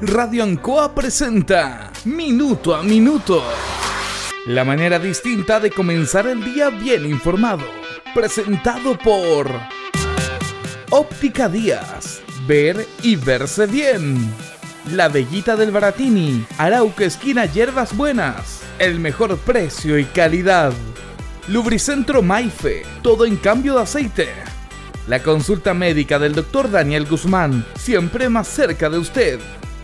Radio Ancoa presenta Minuto a Minuto. La manera distinta de comenzar el día bien informado. Presentado por Óptica Díaz. Ver y verse bien. La Bellita del Baratini. Arauca Esquina Hierbas Buenas. El mejor precio y calidad. Lubricentro Maife. Todo en cambio de aceite. La consulta médica del Dr. Daniel Guzmán. Siempre más cerca de usted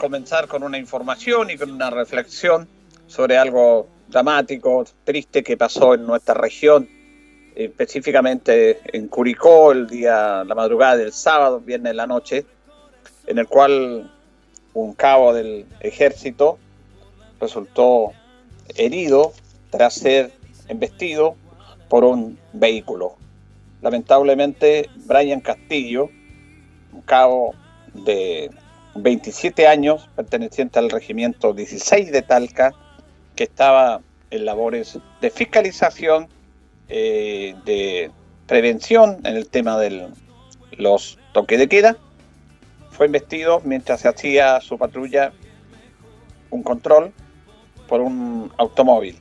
Comenzar con una información y con una reflexión sobre algo dramático, triste que pasó en nuestra región, específicamente en Curicó el día, la madrugada del sábado, viernes la noche, en el cual un cabo del ejército resultó herido tras ser embestido por un vehículo. Lamentablemente, Brian Castillo, un cabo de 27 años, perteneciente al regimiento 16 de Talca, que estaba en labores de fiscalización, eh, de prevención en el tema de los toques de queda. Fue investido mientras se hacía su patrulla un control por un automóvil.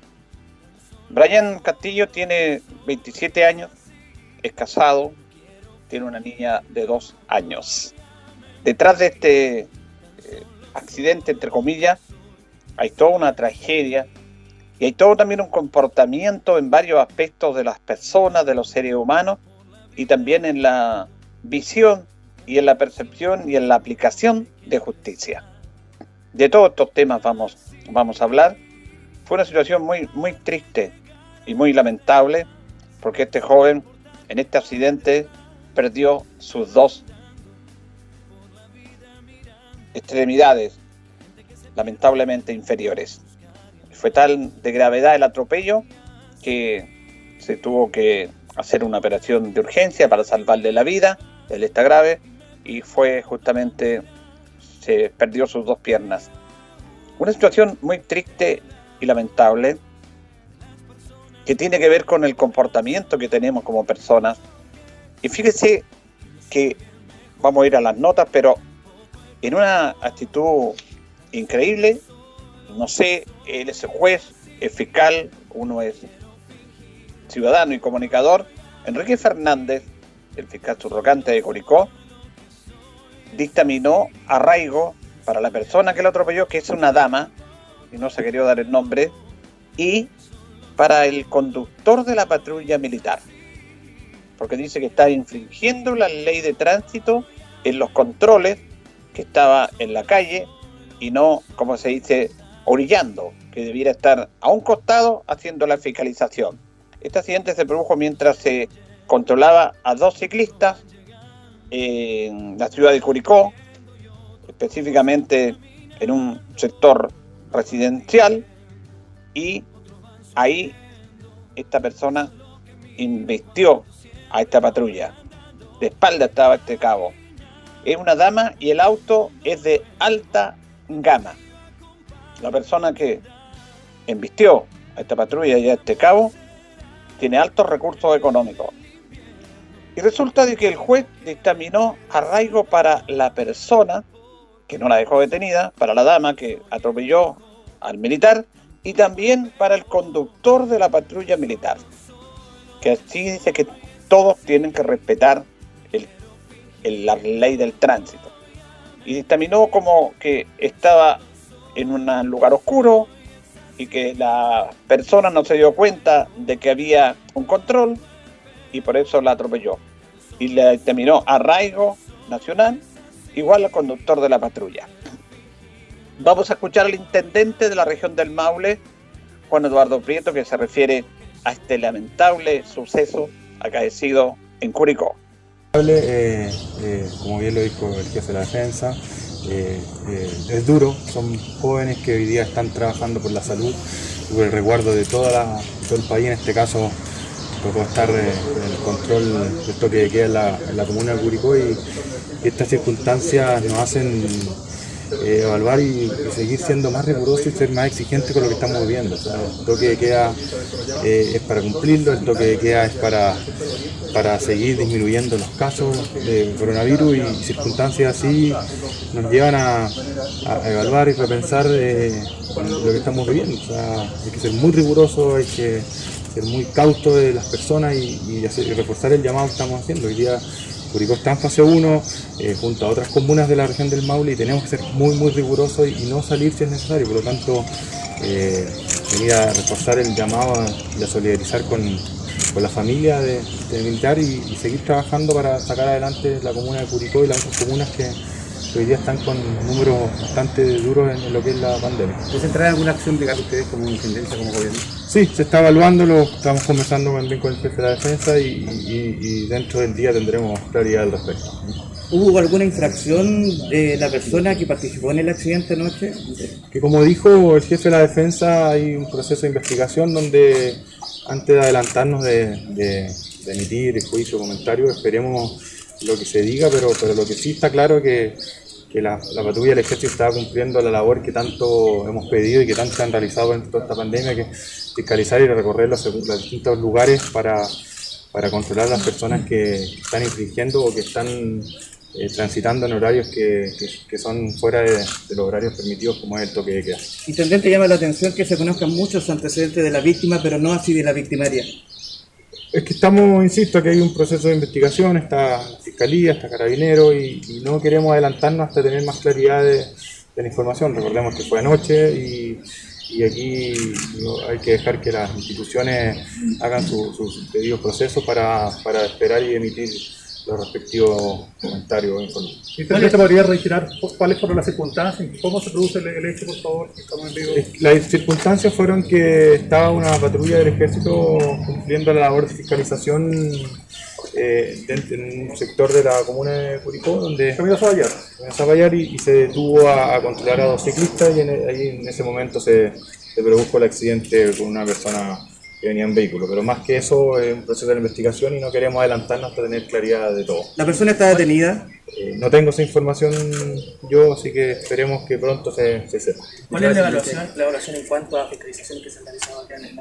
Brian Castillo tiene 27 años, es casado, tiene una niña de dos años detrás de este eh, accidente, entre comillas, hay toda una tragedia y hay todo también un comportamiento en varios aspectos de las personas, de los seres humanos y también en la visión y en la percepción y en la aplicación de justicia. De todos estos temas vamos, vamos a hablar. Fue una situación muy, muy triste y muy lamentable porque este joven en este accidente perdió sus dos extremidades lamentablemente inferiores. Fue tal de gravedad el atropello que se tuvo que hacer una operación de urgencia para salvarle la vida, él está grave y fue justamente, se perdió sus dos piernas. Una situación muy triste y lamentable que tiene que ver con el comportamiento que tenemos como personas. Y fíjese que vamos a ir a las notas, pero en una actitud increíble. No sé, él es juez, es fiscal, uno es ciudadano y comunicador. Enrique Fernández, el fiscal subrogante de Curicó, dictaminó arraigo para la persona que lo atropelló, que es una dama, y no se quería dar el nombre, y para el conductor de la patrulla militar, porque dice que está infringiendo la ley de tránsito en los controles que estaba en la calle y no, como se dice, orillando, que debiera estar a un costado haciendo la fiscalización. Este accidente se produjo mientras se controlaba a dos ciclistas en la ciudad de Curicó, específicamente en un sector residencial, y ahí esta persona investió a esta patrulla. De espalda estaba este cabo es una dama y el auto es de alta gama. La persona que embistió a esta patrulla y a este cabo tiene altos recursos económicos. Y resulta de que el juez dictaminó arraigo para la persona que no la dejó detenida, para la dama que atropelló al militar y también para el conductor de la patrulla militar. Que así dice que todos tienen que respetar la ley del tránsito. Y dictaminó como que estaba en un lugar oscuro y que la persona no se dio cuenta de que había un control y por eso la atropelló. Y le dictaminó arraigo nacional igual al conductor de la patrulla. Vamos a escuchar al intendente de la región del Maule, Juan Eduardo Prieto, que se refiere a este lamentable suceso acaecido en Curicó. Eh, eh, como bien lo dijo el jefe de la defensa, eh, es duro, son jóvenes que hoy día están trabajando por la salud y por el resguardo de todo el país, en este caso tocó estar en el control del toque de queda en la, comuna de Curicó y estas circunstancias nos hacen eh, evaluar y, seguir siendo más riguroso y ser más exigente con lo que estamos viviendo. el toque de queda eh, es para cumplirlo, el toque de queda es para, para seguir disminuyendo los casos de coronavirus y circunstancias así nos llevan a, evaluar y repensar eh, lo que estamos viviendo. hay que ser muy riguroso, hay que ser muy cauto de las personas y, y reforzar el llamado que estamos haciendo. Curicó está en fase 1 eh, junto a otras comunas de la región del Maule y tenemos que ser muy muy rigurosos y, no salir si es necesario. Por lo tanto, eh, venir a reforzar el llamado y a solidarizar con, la familia de, militar y, seguir trabajando para sacar adelante la comuna de Curicó y las otras comunas que, hoy día están con números bastante duros en, lo que es la pandemia. ¿Se entrar en alguna acción legal ustedes como intendencia, como gobierno? Sí, se está evaluando, lo estamos conversando también con el jefe de la defensa y, dentro del día tendremos claridad al respecto. ¿Hubo alguna infracción de la persona que participó en el accidente anoche? Que como dijo el jefe de la defensa, hay un proceso de investigación donde antes de adelantarnos de, emitir el juicio o comentario, esperemos lo que se diga, pero, pero lo que sí está claro es que que la, patrulla del ejército estaba cumpliendo la labor que tanto hemos pedido y que tanto se han realizado en toda esta pandemia, que fiscalizar y recorrer los, distintos lugares para, para controlar a las personas que están infringiendo o que están eh, transitando en horarios que, que, son fuera de, los horarios permitidos, como es el toque de queda. Intendente, llama la atención que se conozcan muchos antecedentes de la víctima, pero no así de la victimaria. Es que estamos, insisto, que hay un proceso de investigación, está Fiscalía, está Carabinero y, no queremos adelantarnos hasta tener más claridad de, la información. Recordemos que fue anoche y, aquí hay que dejar que las instituciones hagan sus debidos procesos para, para esperar y emitir los respectivos comentarios ¿Y usted podría reiterar cuáles fueron las circunstancias? ¿Cómo se produce el, hecho, por favor? Las circunstancias fueron que estaba una patrulla del ejército cumpliendo la labor de fiscalización eh, en un sector de la comuna de Curicó, donde se a Zaballar y, y, se detuvo a, controlar a dos ciclistas y en, ahí en ese momento se, se produjo el accidente con una persona que venía en vehículo. Pero más que eso, es un proceso de investigación y no queremos adelantarnos hasta tener claridad de todo. ¿La persona está detenida? Eh, no tengo esa información yo, así que esperemos que pronto se, se sepa. ¿Cuál es la evaluación, la evaluación en cuanto a fiscalización que se ha realizado acá en el?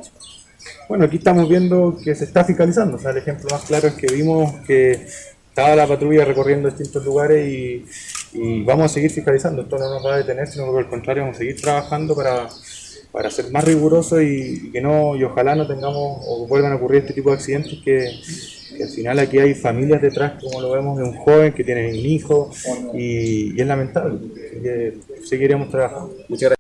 Bueno, aquí estamos viendo que se está fiscalizando. O sea, el ejemplo más claro es que vimos que estaba la patrulla recorriendo distintos lugares y, y vamos a seguir fiscalizando. Esto no nos va a detener, sino que por el contrario vamos a seguir trabajando para para ser más riguroso y, que no y ojalá no tengamos o vuelvan a ocurrir este tipo de accidentes que, al final aquí hay familias detrás como lo vemos de un joven que tiene un hijo y, es lamentable que seguiremos trabajando muchas gracias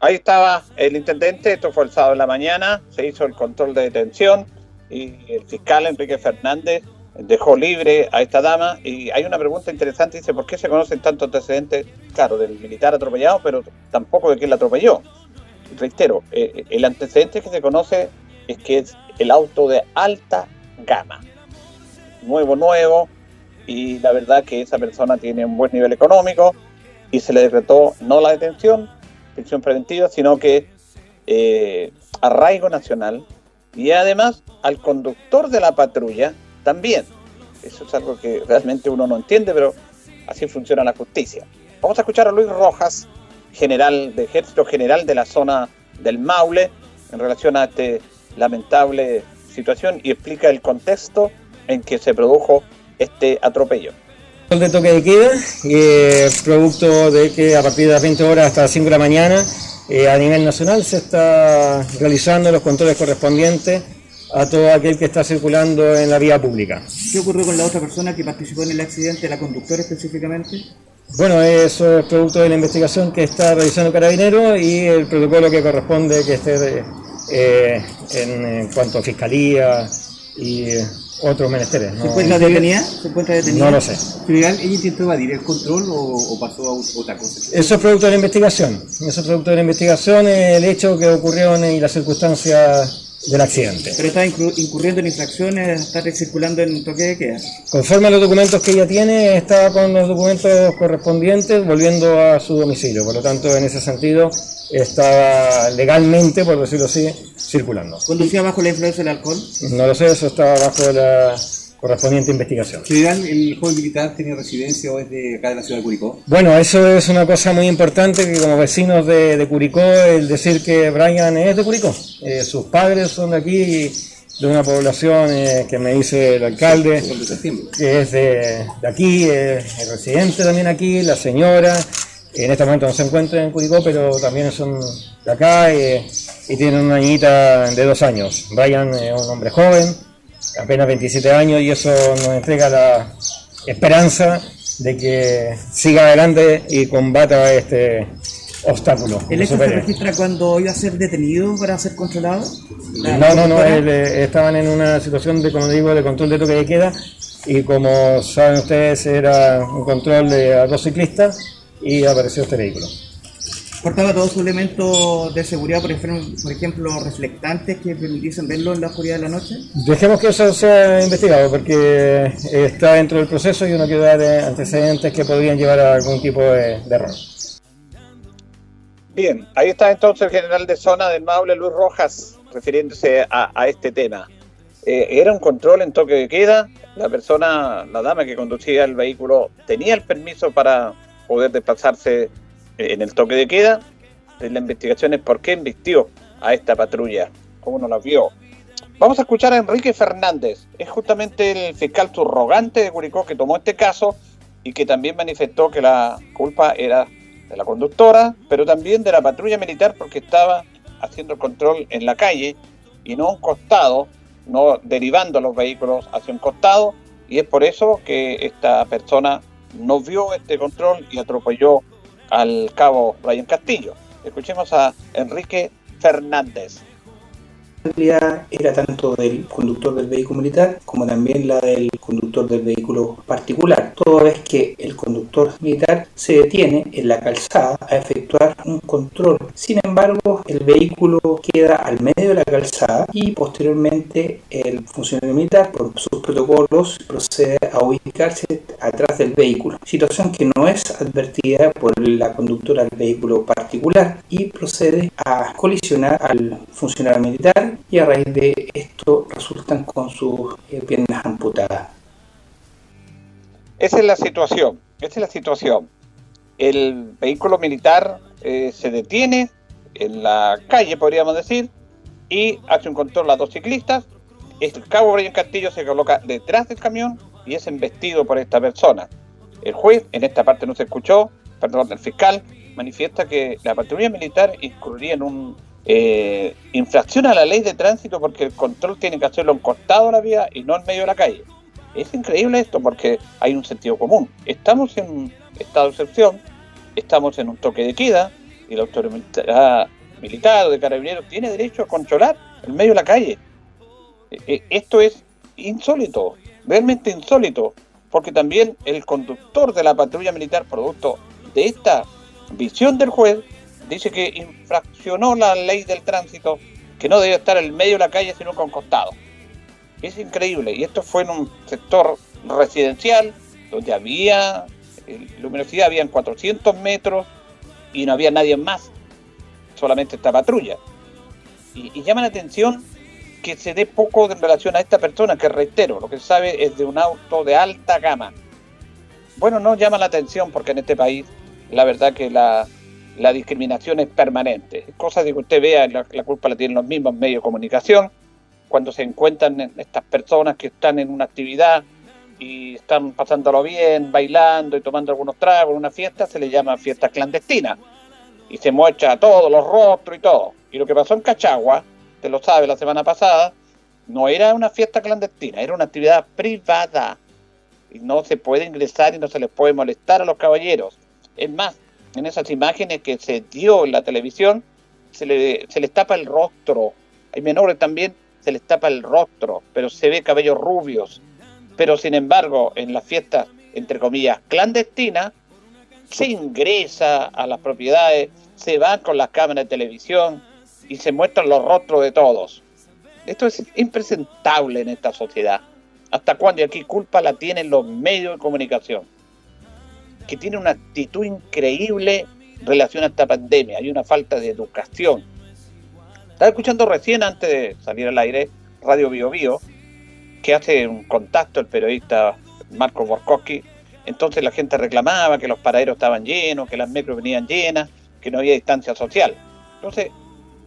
ahí estaba el intendente esto fue el sábado en la mañana se hizo el control de detención y el fiscal Enrique Fernández dejó libre a esta dama. Y hay una pregunta interesante, dice, ¿por qué se conocen tantos antecedentes, claro, del militar atropellado, pero tampoco de quién la atropelló? Reitero, eh, el antecedente que se conoce es que es el auto de alta gama, nuevo, nuevo, y la verdad que esa persona tiene un buen nivel económico y se le decretó no la detención, detención preventiva, sino que eh, arraigo nacional y además al conductor de la patrulla también. Eso es algo que realmente uno no entiende, pero así funciona la justicia. Vamos a escuchar a Luis Rojas, general de ejército general de la zona del Maule, en relación a esta lamentable situación y explica el contexto en que se produjo este atropello. El de toque de queda, eh, producto de que a partir de las 20 horas hasta las 5 de la mañana, eh, a nivel nacional se está realizando los controles correspondientes a todo aquel que está circulando en la vía pública. ¿Qué ocurrió con la otra persona que participó en el accidente, la conductora específicamente? Bueno, eso es producto de la investigación que está realizando Carabinero y el protocolo que corresponde que esté eh, en, cuanto a fiscalía y otros menesteres. ¿Se encuentra detenida? ¿Se encuentra detenida? No lo sé. ¿Ella intentó evadir el control o, o pasó a otra cosa? Eso es producto de la investigación. Eso es producto de la investigación, el hecho que ocurrió y las circunstancias del accidente. Pero está incurriendo en infracciones, está circulando en toque de queda. Conforme a los documentos que ella tiene, está con los documentos correspondientes volviendo a su domicilio. Por lo tanto, en ese sentido, estaba legalmente, por decirlo así, circulando. ¿Conducía bajo la influencia del alcohol? No lo sé, eso estaba bajo la correspondiente investigación. General, ¿el joven militar tiene residencia o es de acá de la ciudad de Curicó? Bueno, eso es una cosa muy importante que como vecinos de, Curicó, el decir que Brian es de Curicó. Eh, sus padres son de aquí, de una población eh, que me dice el alcalde, que es de, aquí, es residente también aquí, la señora. En este momento no se encuentra en Curicó, pero también son de acá eh, y tienen una niñita de dos años. Brian es un hombre joven, apenas 27 años y eso nos entrega la esperanza de que siga adelante y combata este obstáculo. ¿El hecho se registra cuando iba a ser detenido para ser controlado? No, no, no, eh, estaban en una situación de, como digo, de control de toque de queda y como saben ustedes era un control de a dos ciclistas y apareció este vehículo portaba todos sus elementos de seguridad, por ejemplo, por ejemplo, reflectantes que permitiesen verlo en la oscuridad de la noche? Dejemos que eso sea investigado, porque está dentro del proceso y uno quiere dar antecedentes que podrían llevar a algún tipo de, error. Bien, ahí está entonces el general de zona del Maule, Luis Rojas, refiriéndose a, este tema. Eh, era un control en toque de queda, la persona, la dama que conducía el vehículo tenía el permiso para poder desplazarse en el toque de queda. La investigación es por qué invistió a esta patrulla, cómo no la vio. Vamos a escuchar a Enrique Fernández, es justamente el fiscal subrogante de Curicó que tomó este caso y que también manifestó que la culpa era de la conductora, pero también de la patrulla militar porque estaba haciendo el control en la calle y no a un costado, no derivando los vehículos hacia un costado, y es por eso que esta persona no vio este control y atropelló al cabo Brian Castillo. Escuchemos a Enrique Fernández era tanto del conductor del vehículo militar como también la del conductor del vehículo particular, toda vez que el conductor militar se detiene en la calzada a efectuar un control. Sin embargo, el vehículo queda al medio de la calzada y posteriormente el funcionario militar, por sus protocolos, procede a ubicarse atrás del vehículo, situación que no es advertida por la conductora del vehículo particular y procede a colisionar al funcionario militar y a raíz de esto resultan con sus eh, piernas amputadas. Esa es la situación, esa es la situación. El vehículo militar eh, se detiene en la calle, podríamos decir, y hace un control a dos ciclistas. El cabo Brian Castillo se coloca detrás del camión y es embestido por esta persona. El juez, en esta parte no se escuchó, perdón, el fiscal manifiesta que la patrulla militar incurría en un eh, infracción a la ley de tránsito porque el control tiene que hacerlo en costado de la vía y no en medio de la calle. Es increíble esto porque hay un sentido común. Estamos en estado de excepción, estamos en un toque de queda y la autoridad militar o de carabineros tiene derecho a controlar en medio de la calle. E, e, esto es insólito, realmente insólito, porque también el conductor de la patrulla militar, producto de esta visión del juez, dice que infraccionó la ley del tránsito, que no debe estar en el medio de la calle, sino con costado. Es increíble. Y esto fue en un sector residencial, donde había luminosidad, habían 400 metros y no había nadie más, solamente esta patrulla. Y, llama la atención que se dé poco en relación a esta persona, que reitero, lo que se sabe es de un auto de alta gama. Bueno, no llama la atención porque en este país la verdad que la, la discriminación es permanente. Cosas de que usted vea, la, culpa la tienen los mismos medios de comunicación, cuando se encuentran estas personas que están en una actividad y están pasándolo bien, bailando y tomando algunos tragos en una fiesta, se le llama fiesta clandestina. Y se muestra todos los rostros y todo. Y lo que pasó en Cachagua, usted lo sabe, la semana pasada, no era una fiesta clandestina, era una actividad privada. Y no se puede ingresar y no se les puede molestar a los caballeros. Es más, en esas imágenes que se dio en la televisión, se le, se les tapa el rostro. Hay menores también, se les tapa el rostro, pero se ve cabellos rubios. Pero sin embargo, en las fiestas, entre comillas, clandestinas, se ingresa a las propiedades, se va con las cámaras de televisión y se muestran los rostros de todos. Esto es impresentable en esta sociedad. ¿Hasta cuándo? Y aquí culpa la tienen los medios de comunicación, que tienen una actitud increíble en relación a esta pandemia. Hay una falta de educación. Estaba escuchando recién, antes de salir al aire, Radio Bio Bio, que hace un contacto el periodista Marco Borkowski. Entonces la gente reclamaba que los paraderos estaban llenos, que las metros venían llenas, que no había distancia social. Entonces,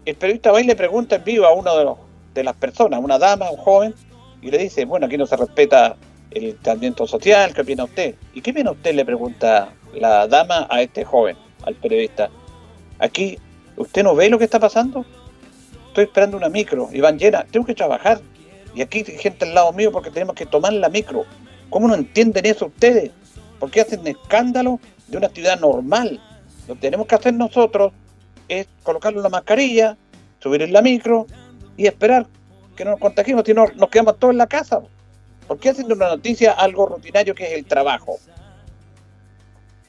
el periodista va y le pregunta en vivo a uno de, de las personas, una dama, un joven, y le dice, bueno, aquí no se respeta el tratamiento social, ¿qué opina usted? ¿Y qué opina usted? Le pregunta la dama a este joven, al periodista. Aquí, ¿usted no ve lo que está pasando? Estoy esperando una micro y van llenas, tengo que trabajar. Y aquí hay gente al lado mío porque tenemos que tomar la micro. ¿Cómo no entienden eso ustedes? ¿Por qué hacen escándalo de una actividad normal? Lo que tenemos que hacer nosotros es colocarle la mascarilla, subir en la micro y esperar que no nos contagiemos, si no nos quedamos todos en la casa. ¿Por qué hacen una noticia algo rutinario que es el trabajo?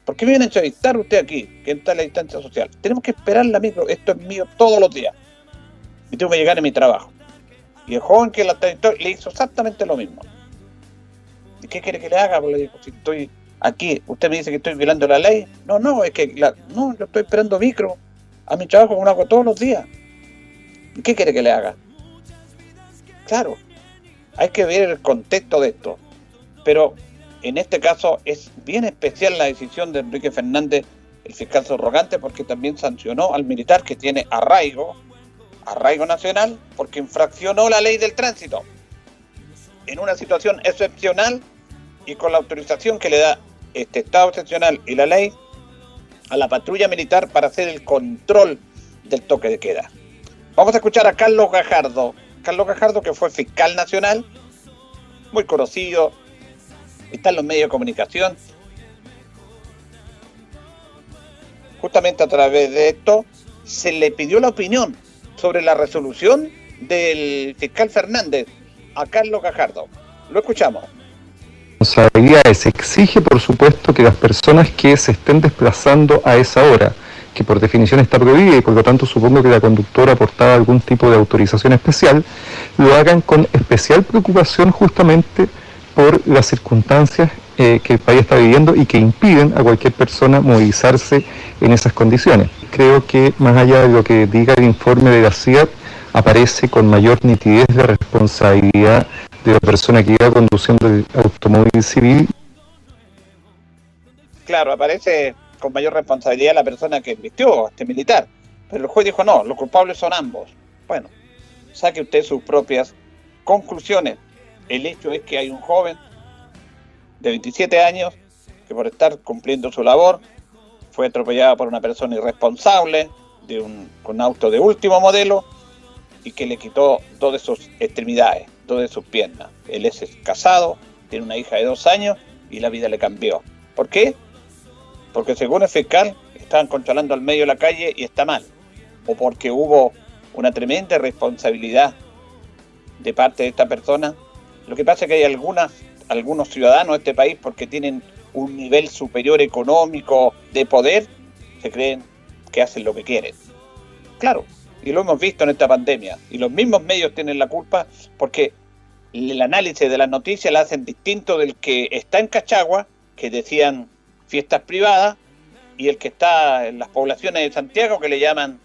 ¿Por qué me vienen a entrevistar usted aquí, que está en la distancia social? Tenemos que esperar la micro, esto es mío todos los días. Y tengo que llegar a mi trabajo. Y el joven que la entrevistó le hizo exactamente lo mismo. ¿Y qué quiere que le haga? Pues le dijo, si estoy aquí, usted me dice que estoy violando la ley. No, no, es que no, yo estoy esperando micro a mi trabajo como lo hago todos los días. ¿Y qué quiere que le haga? Claro, hay que ver el contexto de esto. Pero en este caso es bien especial la decisión de Enrique Fernández, el fiscal subrogante, porque también sancionó al militar que tiene arraigo, arraigo nacional, porque infraccionó la ley del tránsito. En una situación excepcional y con la autorización que le da este estado excepcional y la ley a la patrulla militar para hacer el control del toque de queda. Vamos a escuchar a Carlos Gajardo. Carlos Gajardo, que fue fiscal nacional, muy conocido, está en los medios de comunicación. Justamente a través de esto se le pidió la opinión sobre la resolución del fiscal Fernández a Carlos Gajardo. Lo escuchamos responsabilidades. Exige, por supuesto, que las personas que se estén desplazando a esa hora, que por definición está prohibida y por lo tanto supongo que la conductora aportaba algún tipo de autorización especial, lo hagan con especial preocupación justamente por las circunstancias eh, que el país está viviendo y que impiden a cualquier persona movilizarse en esas condiciones. Creo que más allá de lo que diga el informe de la CIAT, aparece con mayor nitidez de responsabilidad de la persona que iba conduciendo el automóvil civil. Claro, aparece con mayor responsabilidad la persona que vistió este militar. Pero el juez dijo no, los culpables son ambos. Bueno, saque usted sus propias conclusiones. El hecho es que hay un joven de 27 años que por estar cumpliendo su labor fue atropellado por una persona irresponsable de un, con auto de último modelo y que le quitó dos de sus extremidades de sus piernas. Él es casado, tiene una hija de dos años y la vida le cambió. ¿Por qué? Porque según el fiscal estaban controlando al medio de la calle y está mal. O porque hubo una tremenda responsabilidad de parte de esta persona. Lo que pasa es que hay algunas, algunos ciudadanos de este país, porque tienen un nivel superior económico de poder, se creen que hacen lo que quieren. Claro, y lo hemos visto en esta pandemia. Y los mismos medios tienen la culpa porque el análisis de las noticias la hacen distinto del que está en Cachagua, que decían fiestas privadas, y el que está en las poblaciones de Santiago, que le llaman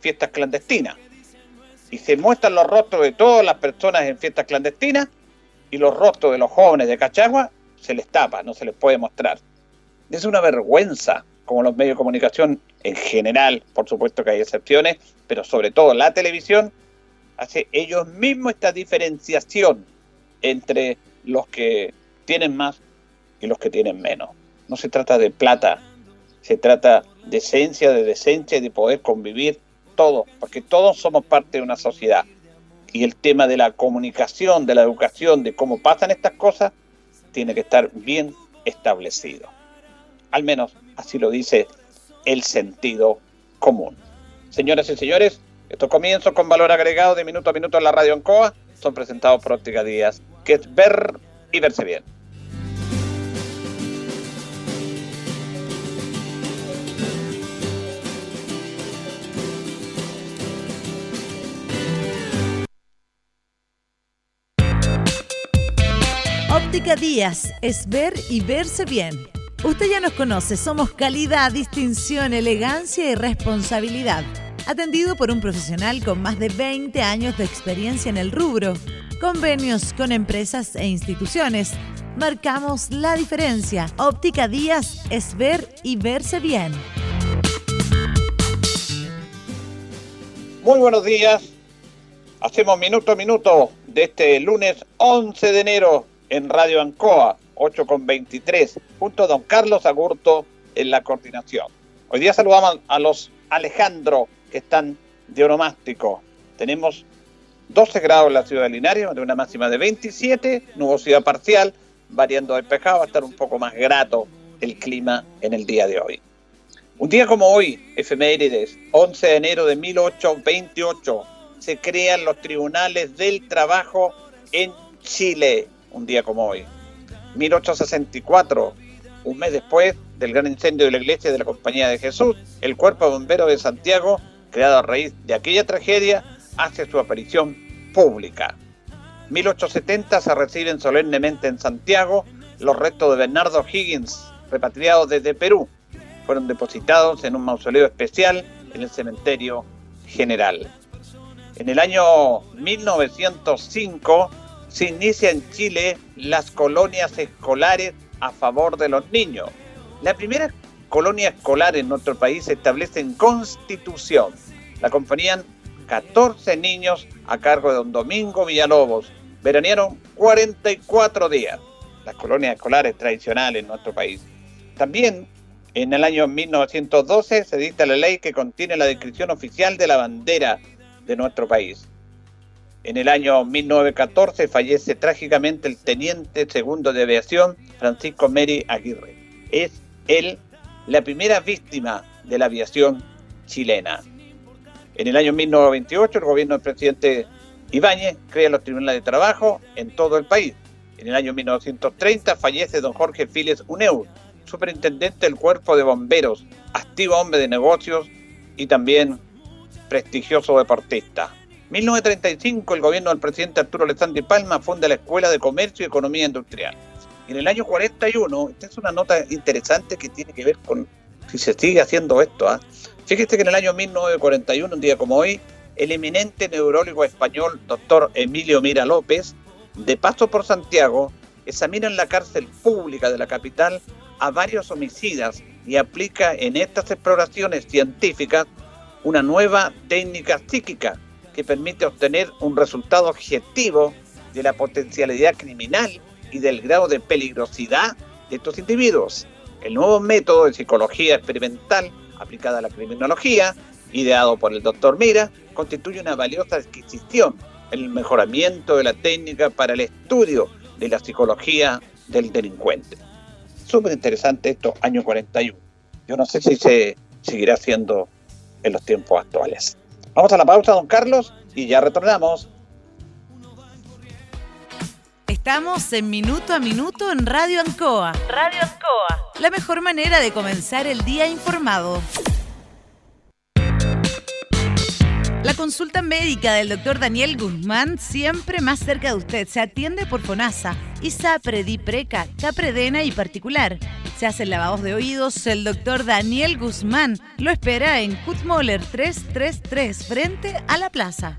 fiestas clandestinas. Y se muestran los rostros de todas las personas en fiestas clandestinas, y los rostros de los jóvenes de Cachagua se les tapa, no se les puede mostrar. Es una vergüenza, como los medios de comunicación en general, por supuesto que hay excepciones, pero sobre todo la televisión, hace ellos mismos esta diferenciación entre los que tienen más y los que tienen menos. No se trata de plata, se trata de esencia, de decencia y de poder convivir todos, porque todos somos parte de una sociedad. Y el tema de la comunicación, de la educación, de cómo pasan estas cosas, tiene que estar bien establecido. Al menos así lo dice el sentido común. Señoras y señores, estos comienzos con valor agregado de minuto a minuto en la radio Ancoa son presentados por Óptica Díaz, que es ver y verse bien. Óptica Díaz es ver y verse bien. Usted ya nos conoce, somos calidad, distinción, elegancia y responsabilidad. Atendido por un profesional con más de 20 años de experiencia en el rubro, convenios con empresas e instituciones. Marcamos la diferencia. Óptica Díaz es ver y verse bien. Muy buenos días. Hacemos minuto a minuto de este lunes 11 de enero en Radio Ancoa 8 con 23, junto a don Carlos Agurto en la coordinación. Hoy día saludamos a los Alejandro que están de onomástico. Tenemos 12 grados en la ciudad de Linares, una máxima de 27, nubosidad parcial, variando despejado, va a estar un poco más grato el clima en el día de hoy. Un día como hoy, efemérides, 11 de enero de 1828, se crean los tribunales del trabajo en Chile, un día como hoy. 1864, un mes después del gran incendio de la iglesia de la Compañía de Jesús, el Cuerpo de Bomberos de Santiago, creado a raíz de aquella tragedia, hace su aparición pública. 1870 se reciben solemnemente en Santiago los restos de Bernardo Higgins, repatriados desde Perú. Fueron depositados en un mausoleo especial en el cementerio general. En el año 1905 se inicia en Chile las colonias escolares a favor de los niños. La primera colonia escolar en nuestro país se establece en Constitución. La acompañan 14 niños a cargo de don Domingo Villalobos. Veranearon 44 días. Las colonias escolares tradicionales en nuestro país. También en el año 1912 se dicta la ley que contiene la descripción oficial de la bandera de nuestro país. En el año 1914 fallece trágicamente el teniente segundo de aviación Francisco Meri Aguirre. Es él la primera víctima de la aviación chilena. En el año 1928 el gobierno del presidente Ibáñez crea los tribunales de trabajo en todo el país. En el año 1930 fallece don Jorge Files Uneu, superintendente del cuerpo de bomberos, activo hombre de negocios y también prestigioso deportista. 1935 el gobierno del presidente Arturo Alessandri Palma funda la Escuela de Comercio y Economía Industrial. En el año 41, esta es una nota interesante que tiene que ver con si se sigue haciendo esto. ¿ah? Fíjese que en el año 1941, un día como hoy, el eminente neurólogo español doctor Emilio Mira López, de paso por Santiago, examina en la cárcel pública de la capital a varios homicidas y aplica en estas exploraciones científicas una nueva técnica psíquica que permite obtener un resultado objetivo de la potencialidad criminal y del grado de peligrosidad de estos individuos. El nuevo método de psicología experimental aplicada a la criminología, ideado por el doctor Mira, constituye una valiosa adquisición en el mejoramiento de la técnica para el estudio de la psicología del delincuente. Súper interesante esto, año 41. Yo no sé si se seguirá haciendo en los tiempos actuales. Vamos a la pausa, don Carlos, y ya retornamos. Estamos en Minuto a Minuto en Radio Ancoa. Radio Ancoa. La mejor manera de comenzar el día informado. La consulta médica del doctor Daniel Guzmán siempre más cerca de usted. Se atiende por FONASA, ISAPRE, DIPRECA, CAPREDENA y particular. Se hacen lavados de oídos. El doctor Daniel Guzmán lo espera en Kutmoller 333 frente a la plaza.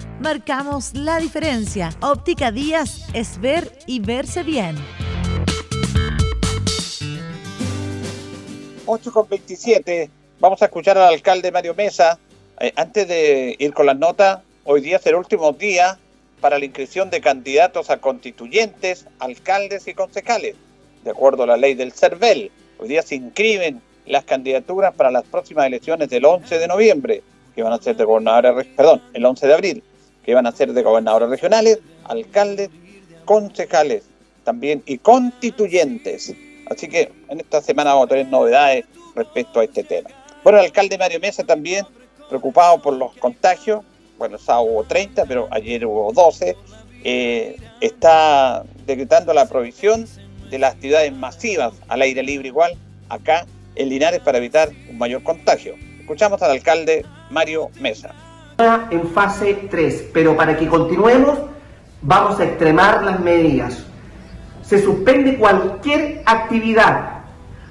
Marcamos la diferencia. Óptica Díaz es ver y verse bien. 8 con 27. Vamos a escuchar al alcalde Mario Mesa. Eh, antes de ir con las notas, hoy día es el último día para la inscripción de candidatos a constituyentes, alcaldes y concejales, de acuerdo a la ley del CERVEL. Hoy día se inscriben las candidaturas para las próximas elecciones del 11 de noviembre, que van a ser de gobernadores, perdón, el 11 de abril, que van a ser de gobernadores regionales, alcaldes, concejales también y constituyentes. Así que en esta semana vamos a tener novedades respecto a este tema. Bueno, el alcalde Mario Mesa también preocupado por los contagios, bueno, el sábado hubo 30, pero ayer hubo 12, eh, está decretando la provisión de las actividades masivas al aire libre igual acá en Linares para evitar un mayor contagio. Escuchamos al alcalde Mario Mesa. En fase 3, pero para que continuemos vamos a extremar las medidas. Se suspende cualquier actividad,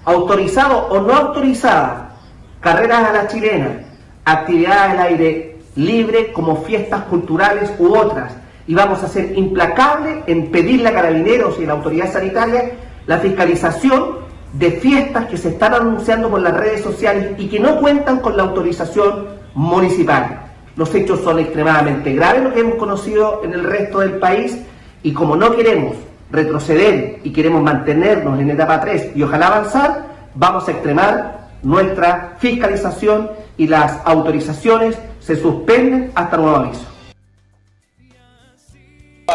autorizado o no autorizada, carreras a la chilena, actividades al aire libre como fiestas culturales u otras. Y vamos a ser implacables en pedirle a carabineros y a la autoridad sanitaria la fiscalización de fiestas que se están anunciando por las redes sociales y que no cuentan con la autorización municipal. Los hechos son extremadamente graves, lo que hemos conocido en el resto del país, y como no queremos retroceder y queremos mantenernos en etapa 3 y ojalá avanzar, vamos a extremar nuestra fiscalización y las autorizaciones se suspenden hasta nuevo aviso.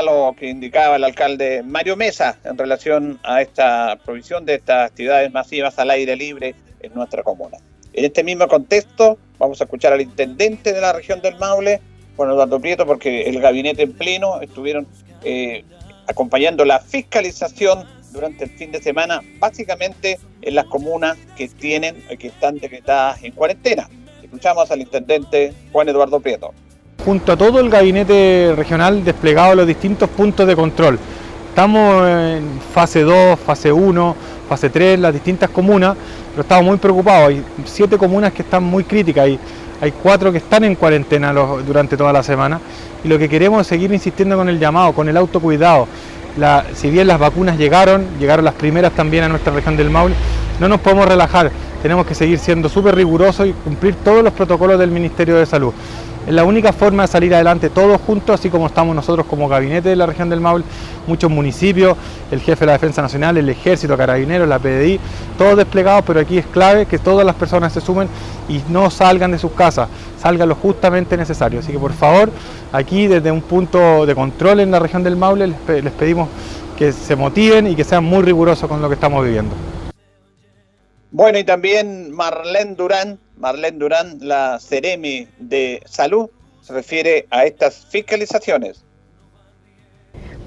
Lo que indicaba el alcalde Mario Mesa en relación a esta provisión de estas actividades masivas al aire libre en nuestra comuna. En este mismo contexto, vamos a escuchar al intendente de la región del Maule, Juan Eduardo Prieto, porque el gabinete en pleno estuvieron eh, acompañando la fiscalización durante el fin de semana, básicamente en las comunas que tienen, que están decretadas en cuarentena. Escuchamos al intendente Juan Eduardo Prieto. Junto a todo el gabinete regional desplegado en los distintos puntos de control. Estamos en fase 2, fase 1, fase 3, las distintas comunas, pero estamos muy preocupados. Hay siete comunas que están muy críticas, y hay cuatro que están en cuarentena durante toda la semana y lo que queremos es seguir insistiendo con el llamado, con el autocuidado. si bien las vacunas llegaron, llegaron las primeras también a nuestra región del Maule, no nos podemos relajar tenemos que seguir siendo súper rigurosos y cumplir todos los protocolos del Ministerio de Salud. Es la única forma de salir adelante todos juntos, así como estamos nosotros como gabinete de la región del Maule, muchos municipios, el jefe de la Defensa Nacional, el Ejército, Carabineros, la PDI, todos desplegados, pero aquí es clave que todas las personas se sumen y no salgan de sus casas, salgan lo justamente necesario. Así que por favor, aquí desde un punto de control en la región del Maule les pedimos que se motiven y que sean muy rigurosos con lo que estamos viviendo. Bueno, y también Marlene Durán, Marlene Durán, la Ceremi de Salud, se refiere a estas fiscalizaciones.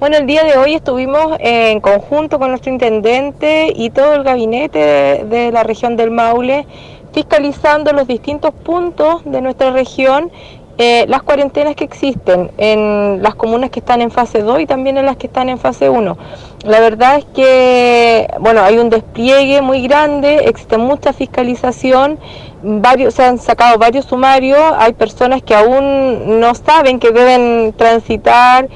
Bueno, el día de hoy estuvimos en conjunto con nuestro intendente y todo el gabinete de, la región del Maule fiscalizando los distintos puntos de nuestra región eh, las cuarentenas que existen en las comunas que están en fase 2 y también en las que están en fase 1. La verdad es que, bueno, hay un despliegue muy grande, existe mucha fiscalización, varios, se han sacado varios sumarios, hay personas que aún no saben que deben transitar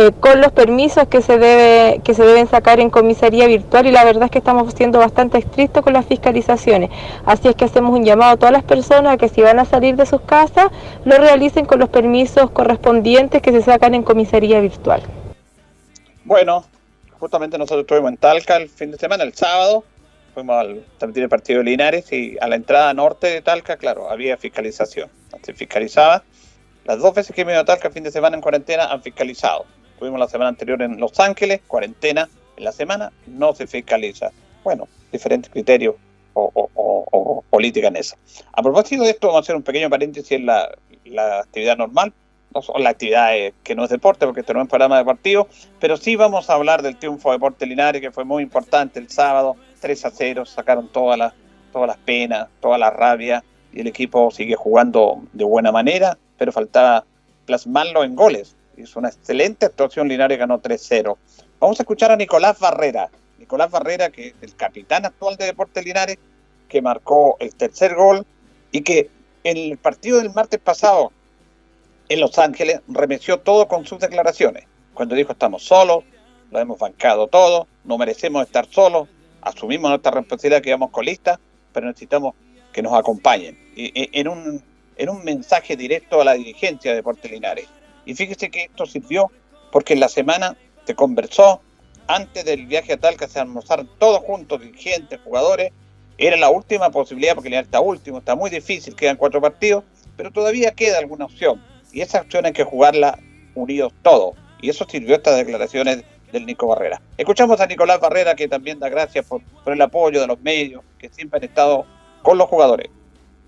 eh, con los permisos que se, debe, que se deben sacar en comisaría virtual y la verdad es que estamos siendo bastante estrictos con las fiscalizaciones. Así es que hacemos un llamado a todas las personas a que si van a salir de sus casas, lo realicen con los permisos correspondientes que se sacan en comisaría virtual. Bueno, justamente nosotros estuvimos en Talca el fin de semana, el sábado, fuimos al también el partido de Linares y a la entrada norte de Talca, claro, había fiscalización. Se fiscalizaba. Las dos veces que me ido a Talca el fin de semana en cuarentena han fiscalizado. Tuvimos la semana anterior en Los Ángeles, cuarentena en la semana, no se fiscaliza. Bueno, diferentes criterios o, política en eso. A propósito de esto, vamos a hacer un pequeño paréntesis en la, actividad normal, no son la actividad que no es deporte, porque esto no es programa deportivo, pero sí vamos a hablar del triunfo de Deporte Linares, que fue muy importante el sábado, 3 a 0, sacaron todas las, todas las penas, toda la rabia, y el equipo sigue jugando de buena manera, pero faltaba plasmarlo en goles Hizo una excelente actuación Linares, ganó 3-0. Vamos a escuchar a Nicolás Barrera. Nicolás Barrera, que es el capitán actual de Deportes Linares, que marcó el tercer gol y que en el partido del martes pasado en Los Ángeles remeció todo con sus declaraciones. Cuando dijo estamos solos, lo hemos bancado todo, no merecemos estar solos, asumimos nuestra responsabilidad que vamos colistas, pero necesitamos que nos acompañen. En, un, en un mensaje directo a la dirigencia de Deportes Linares. Y fíjese que esto sirvió porque en la semana se conversó, antes del viaje a Talca se almorzaron todos juntos, dirigentes, jugadores, era la última posibilidad porque Linares está último, está muy difícil, quedan cuatro partidos, pero todavía queda alguna opción. Y esa opción hay que jugarla unidos todos. Y eso sirvió estas declaraciones del Nico Barrera. Escuchamos a Nicolás Barrera que también da gracias por el apoyo de los medios que siempre han estado con los jugadores.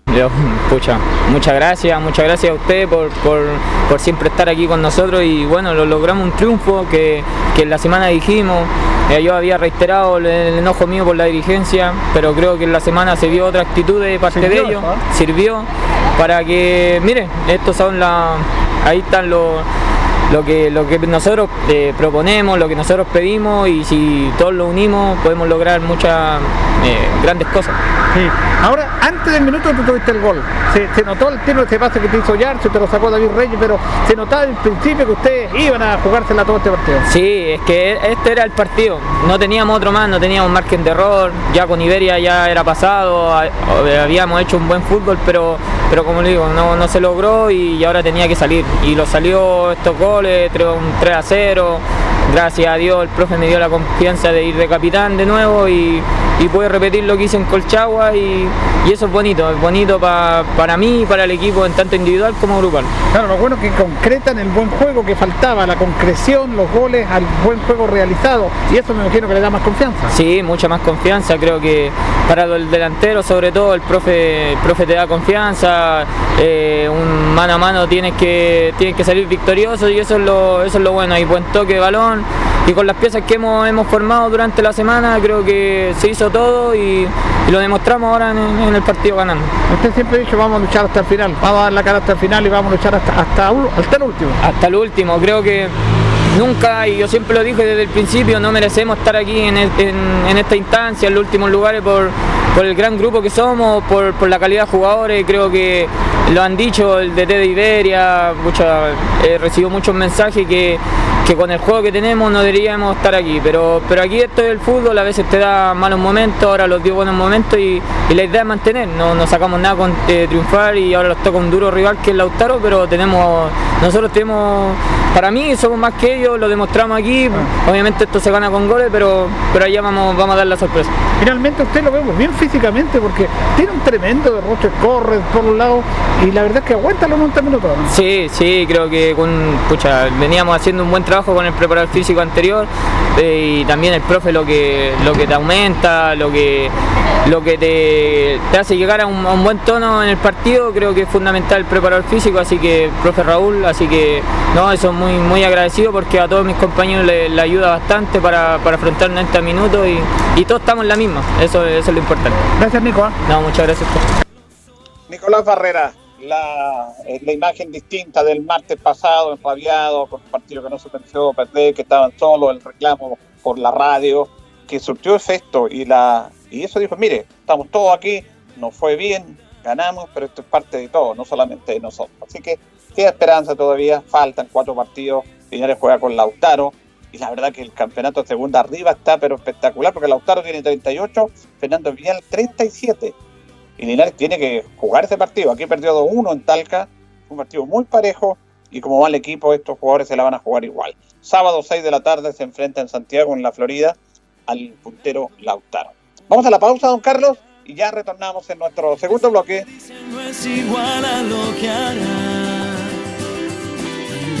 Yo, pucha, muchas gracias, muchas gracias a usted por, por, siempre estar aquí con nosotros y bueno, lo logramos un triunfo que, que en la semana dijimos, eh, yo había reiterado el, enojo mío por la dirigencia, pero creo que en la semana se vio otra actitud de parte de ellos, sirvió para que, miren, estos son la, ahí están los lo que, lo que nosotros eh, proponemos, lo que nosotros pedimos y si todos lo unimos podemos lograr muchas eh, grandes cosas. Ahora, antes del minuto tú tuviste el gol. Se, notó el tiro de ese pase que te hizo se te lo sacó David Reyes, pero se notaba el principio que ustedes iban a jugársela todo este partido. Sí, es que este era el partido. No teníamos otro más, no teníamos margen de error. Ya con Iberia ya era pasado, habíamos hecho un buen fútbol, pero, pero como le digo, no, no se logró y ahora tenía que salir. Y lo salió estos goles, un 3 a 0 gracias a Dios el profe me dio la confianza de ir de capitán de nuevo y, y pude repetir lo que hice en Colchagua y, eso es bonito, es bonito para mí y para el equipo en tanto individual como grupal. Claro, lo bueno es que concretan el buen juego que faltaba, la concreción, los goles al buen juego realizado y eso me imagino que le da más confianza. Sí, mucha más confianza, creo que para el delantero sobre todo el profe, el profe te da confianza, eh, un mano a mano tienes que, tienes que salir victorioso y eso es lo, eso es lo bueno, hay buen toque de balón y con las piezas que hemos, hemos, formado durante la semana creo que se hizo todo y, lo demostramos ahora en, el partido ganando. Usted siempre ha dicho vamos a luchar hasta el final, vamos a dar la cara hasta el final y vamos a luchar hasta, hasta, hasta el último. Hasta el último, creo que nunca, y yo siempre lo dije desde el principio, no merecemos estar aquí en, esta instancia, en los últimos lugares, por, el gran grupo que somos, por, la calidad de jugadores. Creo que lo han dicho el DT de Iberia, he recibido muchos mensajes que, con el juego que tenemos no deberíamos estar aquí. Pero, aquí esto es el fútbol, a veces te da malos momentos, ahora los dio buenos momentos y, la idea es mantener. No, sacamos nada con eh, triunfar y ahora nos toca un duro rival que es Lautaro, pero tenemos, nosotros tenemos, para mí somos más que ellos lo demostramos aquí. Obviamente esto se gana con goles, pero, pero allá vamos, vamos a dar la sorpresa. Finalmente usted lo vemos bien físicamente porque tiene un tremendo derroche, corre por un lado y la verdad es que aguanta los 90 minutos. Sí, sí, creo que con, pucha, veníamos haciendo un buen trabajo con el preparador físico anterior eh, y también el profe lo que, lo que te aumenta, lo que, lo que te, hace llegar a un, a un, buen tono en el partido, creo que es fundamental el preparador físico, así que profe Raúl, así que no, eso muy, muy agradecido porque que a todos mis compañeros le, ayuda bastante para, para afrontar 90 minutos y, y, todos estamos en la misma, eso, es lo importante. Gracias Nico. No, muchas gracias. Nicolás Barrera, la, eh, la imagen distinta del martes pasado, enrabiado, con un partido que no se pensó perder, que estaban solos, el reclamo por la radio, que surtió efecto y, la, y eso dijo, mire, estamos todos aquí, nos fue bien, ganamos, pero esto es parte de todo, no solamente de nosotros. Así que queda esperanza todavía, faltan cuatro partidos Linares juega con Lautaro. Y la verdad que el campeonato de segunda arriba está pero espectacular porque Lautaro tiene 38, Fernando Vial 37. Y Linares tiene que jugar ese partido. Aquí perdió 2-1 en Talca. Un partido muy parejo. Y como va el equipo, estos jugadores se la van a jugar igual. Sábado 6 de la tarde se enfrenta en Santiago, en la Florida, al puntero Lautaro. Vamos a la pausa, don Carlos, y ya retornamos en nuestro segundo bloque. No es igual a lo que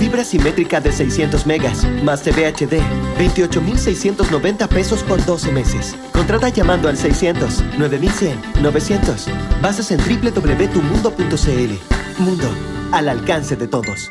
Fibra simétrica de 600 megas, más TV HD, 28,690 pesos por 12 meses. Contrata llamando al 600 9100 900. Bases en www.tumundo.cl. Mundo, al alcance de todos.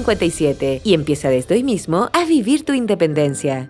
y empieza desde hoy mismo a vivir tu independencia.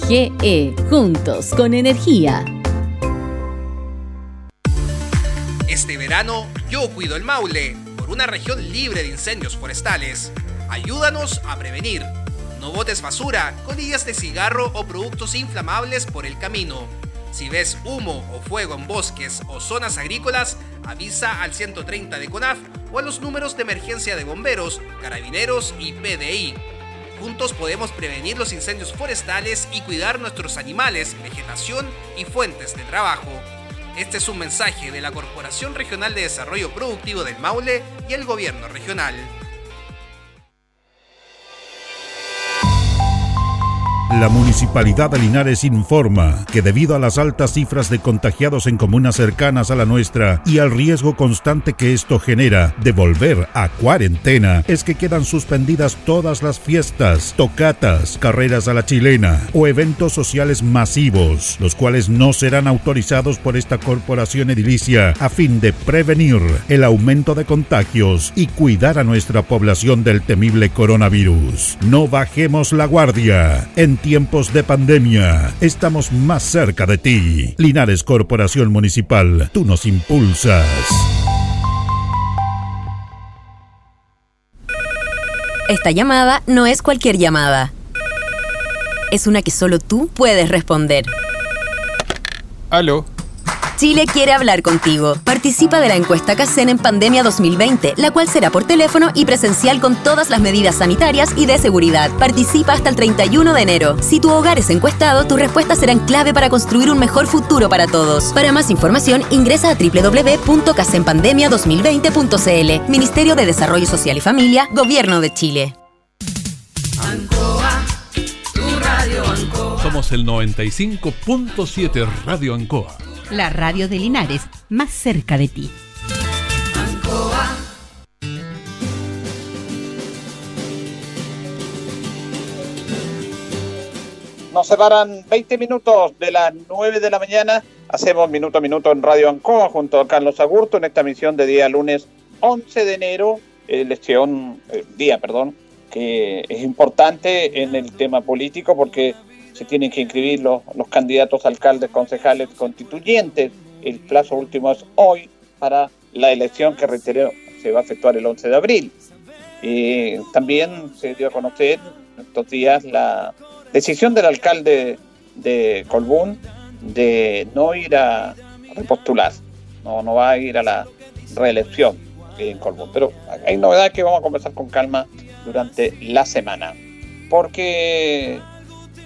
GE, juntos con energía. Este verano yo cuido el Maule por una región libre de incendios forestales. Ayúdanos a prevenir. No botes basura, colillas de cigarro o productos inflamables por el camino. Si ves humo o fuego en bosques o zonas agrícolas, avisa al 130 de CONAF o a los números de emergencia de bomberos, carabineros y PDI. Juntos podemos prevenir los incendios forestales y cuidar nuestros animales, vegetación y fuentes de trabajo. Este es un mensaje de la Corporación Regional de Desarrollo Productivo del Maule y el Gobierno Regional. La Municipalidad de Linares informa que debido a las altas cifras de contagiados en comunas cercanas a la nuestra y al riesgo constante que esto genera de volver a cuarentena, es que quedan suspendidas todas las fiestas, tocatas, carreras a la chilena o eventos sociales masivos, los cuales no serán autorizados por esta corporación edilicia a fin de prevenir el aumento de contagios y cuidar a nuestra población del temible coronavirus. No bajemos la guardia. Tiempos de pandemia, estamos más cerca de ti. Linares Corporación Municipal, tú nos impulsas. Esta llamada no es cualquier llamada. Es una que solo tú puedes responder. Aló. Chile quiere hablar contigo. Participa de la encuesta CACEN en Pandemia 2020, la cual será por teléfono y presencial con todas las medidas sanitarias y de seguridad. Participa hasta el 31 de enero. Si tu hogar es encuestado, tus respuestas serán clave para construir un mejor futuro para todos. Para más información, ingresa a www.casenpandemia2020.cl. Ministerio de Desarrollo Social y Familia, Gobierno de Chile. Somos el 95.7 Radio Ancoa la radio de Linares, más cerca de ti. Nos separan 20 minutos de las 9 de la mañana. Hacemos minuto a minuto en Radio Ancoa junto a Carlos Agurto en esta misión de día lunes 11 de enero, elección, eh, día, perdón, que es importante en el tema político porque se tienen que inscribir los, los candidatos alcaldes, concejales, constituyentes. El plazo último es hoy para la elección que reitero se va a efectuar el 11 de abril. y también se dio a conocer estos días la decisión del alcalde de Colbún de no ir a repostular, no, no va a ir a la reelección en Colbún. Pero hay novedades que vamos a conversar con calma durante la semana, porque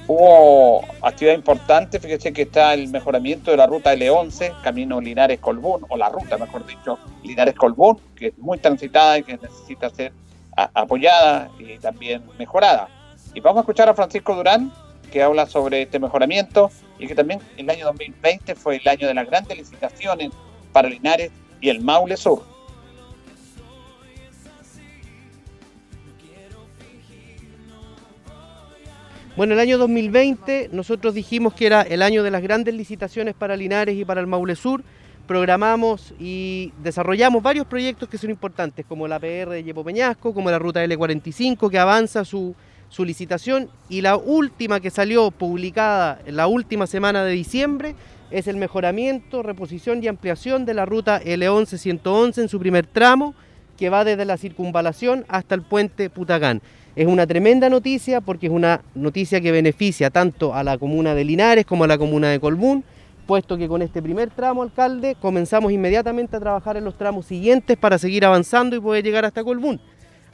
Hubo actividad importante, fíjese que está el mejoramiento de la ruta L11, camino Linares-Colbún, o la ruta, mejor dicho, Linares-Colbún, que es muy transitada y que necesita ser apoyada y también mejorada. Y vamos a escuchar a Francisco Durán, que habla sobre este mejoramiento y que también el año 2020 fue el año de las grandes licitaciones para Linares y el Maule Sur. Bueno, el año 2020 nosotros dijimos que era el año de las grandes licitaciones para Linares y para el Maule Sur, programamos y desarrollamos varios proyectos que son importantes, como la PR de Yepo Peñasco, como la ruta L45, que avanza su, su licitación, y la última que salió publicada la última semana de diciembre es el mejoramiento, reposición y ampliación de la ruta L11-111 en su primer tramo, que va desde la circunvalación hasta el puente Putagán. Es una tremenda noticia porque es una noticia que beneficia tanto a la comuna de Linares como a la comuna de Colbún, puesto que con este primer tramo, alcalde, comenzamos inmediatamente a trabajar en los tramos siguientes para seguir avanzando y poder llegar hasta Colbún.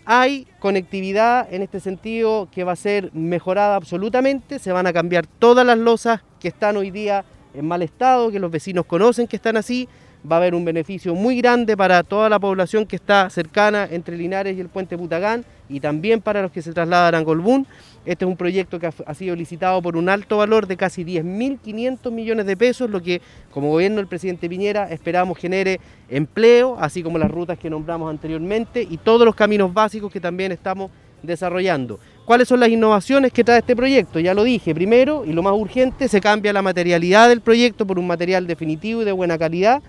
Hay conectividad en este sentido que va a ser mejorada absolutamente, se van a cambiar todas las losas que están hoy día en mal estado, que los vecinos conocen que están así, va a haber un beneficio muy grande para toda la población que está cercana entre Linares y el puente Putagán y también para los que se trasladan a Colbún. Este es un proyecto que ha sido licitado por un alto valor de casi 10.500 millones de pesos, lo que como gobierno del presidente Piñera esperamos genere empleo, así como las rutas que nombramos anteriormente y todos los caminos básicos que también estamos desarrollando. ¿Cuáles son las innovaciones que trae este proyecto? Ya lo dije, primero y lo más urgente, se cambia la materialidad del proyecto por un material definitivo y de buena calidad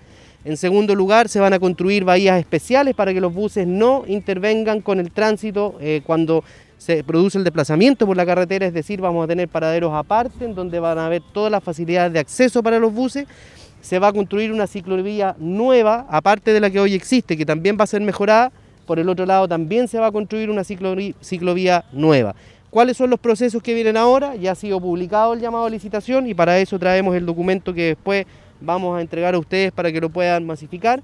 en segundo lugar, se van a construir bahías especiales para que los buses no intervengan con el tránsito eh, cuando se produce el desplazamiento por la carretera, es decir, vamos a tener paraderos aparte en donde van a haber todas las facilidades de acceso para los buses. Se va a construir una ciclovía nueva, aparte de la que hoy existe, que también va a ser mejorada. Por el otro lado, también se va a construir una ciclovía nueva. ¿Cuáles son los procesos que vienen ahora? Ya ha sido publicado el llamado a licitación y para eso traemos el documento que después vamos a entregar a ustedes para que lo puedan masificar.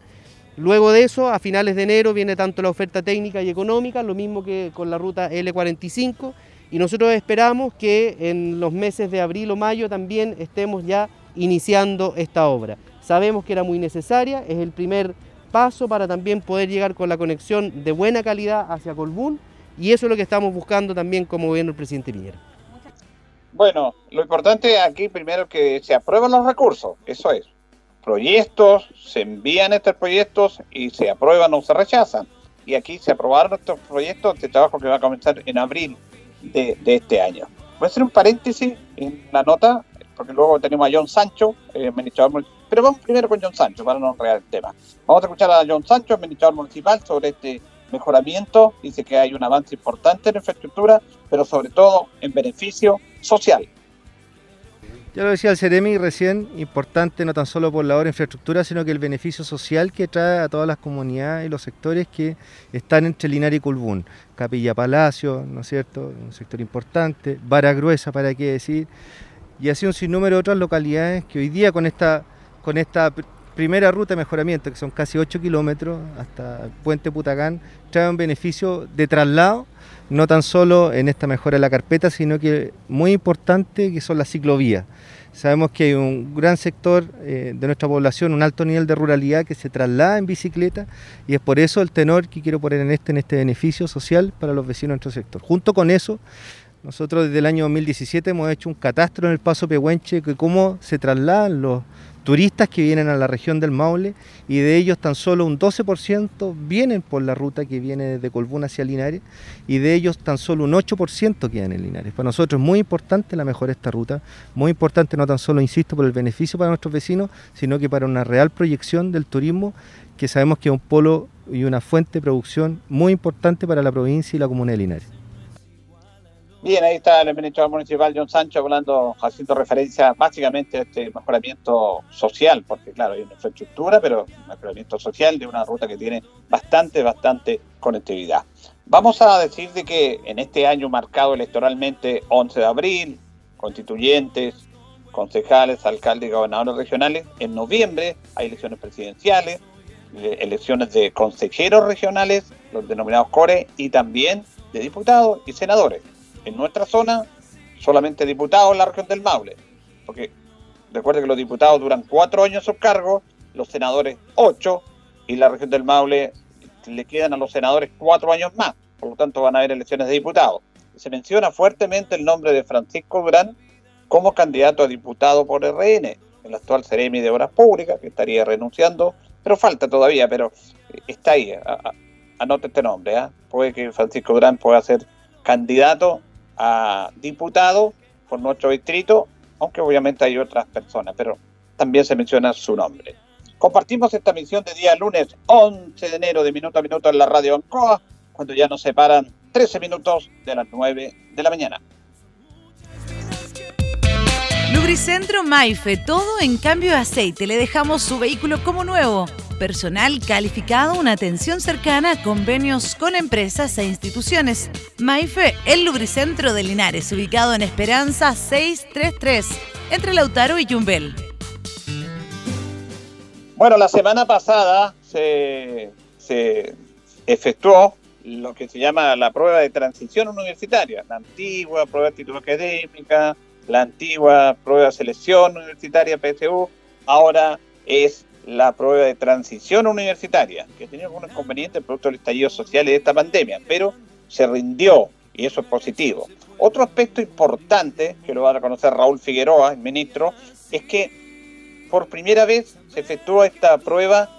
Luego de eso, a finales de enero viene tanto la oferta técnica y económica, lo mismo que con la ruta L45, y nosotros esperamos que en los meses de abril o mayo también estemos ya iniciando esta obra. Sabemos que era muy necesaria, es el primer paso para también poder llegar con la conexión de buena calidad hacia Colbún, y eso es lo que estamos buscando también como gobierno del presidente Piñera. Bueno, lo importante aquí primero que se aprueban los recursos, eso es. Proyectos, se envían estos proyectos y se aprueban o se rechazan. Y aquí se aprobaron estos proyectos de trabajo que va a comenzar en abril de, este año. Voy a hacer un paréntesis en la nota, porque luego tenemos a John Sancho, eh, administrador Pero vamos primero con John Sancho para no enredar el tema. Vamos a escuchar a John Sancho, administrador municipal, sobre este mejoramiento. Dice que hay un avance importante en infraestructura, pero sobre todo en beneficio social. Ya lo decía el Ceremi recién, importante no tan solo por la obra de infraestructura, sino que el beneficio social que trae a todas las comunidades y los sectores que están entre Linares y Culbún. Capilla Palacio, ¿no es cierto? Un sector importante, Vara Gruesa, para qué decir, y así un sinnúmero de otras localidades que hoy día con esta, con esta primera ruta de mejoramiento, que son casi 8 kilómetros hasta el puente Putacán, trae un beneficio de traslado no tan solo en esta mejora de la carpeta, sino que muy importante que son las ciclovías. Sabemos que hay un gran sector eh, de nuestra población, un alto nivel de ruralidad que se traslada en bicicleta y es por eso el tenor que quiero poner en este, en este beneficio social para los vecinos de nuestro sector. Junto con eso, nosotros desde el año 2017 hemos hecho un catastro en el Paso Pehuenche de cómo se trasladan los turistas que vienen a la región del Maule y de ellos tan solo un 12% vienen por la ruta que viene desde Colbún hacia Linares y de ellos tan solo un 8% quedan en Linares. Para nosotros es muy importante la mejora de esta ruta, muy importante no tan solo, insisto, por el beneficio para nuestros vecinos, sino que para una real proyección del turismo que sabemos que es un polo y una fuente de producción muy importante para la provincia y la comuna de Linares. Bien, ahí está el administrador municipal John Sancho hablando, haciendo referencia básicamente a este mejoramiento social, porque claro, hay una infraestructura, pero mejoramiento social de una ruta que tiene bastante, bastante conectividad. Vamos a decir de que en este año marcado electoralmente 11 de abril, constituyentes, concejales, alcaldes y gobernadores regionales, en noviembre hay elecciones presidenciales, elecciones de consejeros regionales, los denominados CORE, y también de diputados y senadores en nuestra zona solamente diputados en la región del Maule. Porque recuerde que los diputados duran cuatro años sus cargos, los senadores ocho, y la región del Maule le quedan a los senadores cuatro años más. Por lo tanto, van a haber elecciones de diputados. Se menciona fuertemente el nombre de Francisco Durán como candidato a diputado por RN, el actual Ceremi de Obras Públicas, que estaría renunciando, pero falta todavía, pero está ahí. Anote este nombre. ¿eh? Puede que Francisco Durán pueda ser candidato a diputado por nuestro distrito, aunque obviamente hay otras personas, pero también se menciona su nombre. Compartimos esta misión de día lunes 11 de enero de minuto a minuto en la radio Ancoa, cuando ya nos separan 13 minutos de las 9 de la mañana. Lubricentro Maife, todo en cambio de aceite. Le dejamos su vehículo como nuevo. Personal calificado, una atención cercana, convenios con empresas e instituciones. Maife, el lubricentro de Linares, ubicado en Esperanza 633, entre Lautaro y Yumbel. Bueno, la semana pasada se, se efectuó lo que se llama la prueba de transición universitaria, la antigua prueba de título académica, la antigua prueba de selección universitaria PSU, ahora es la prueba de transición universitaria, que tenía algunos inconvenientes producto del estallido social y de esta pandemia, pero se rindió y eso es positivo. Otro aspecto importante, que lo va a reconocer Raúl Figueroa, el ministro, es que por primera vez se efectúa esta prueba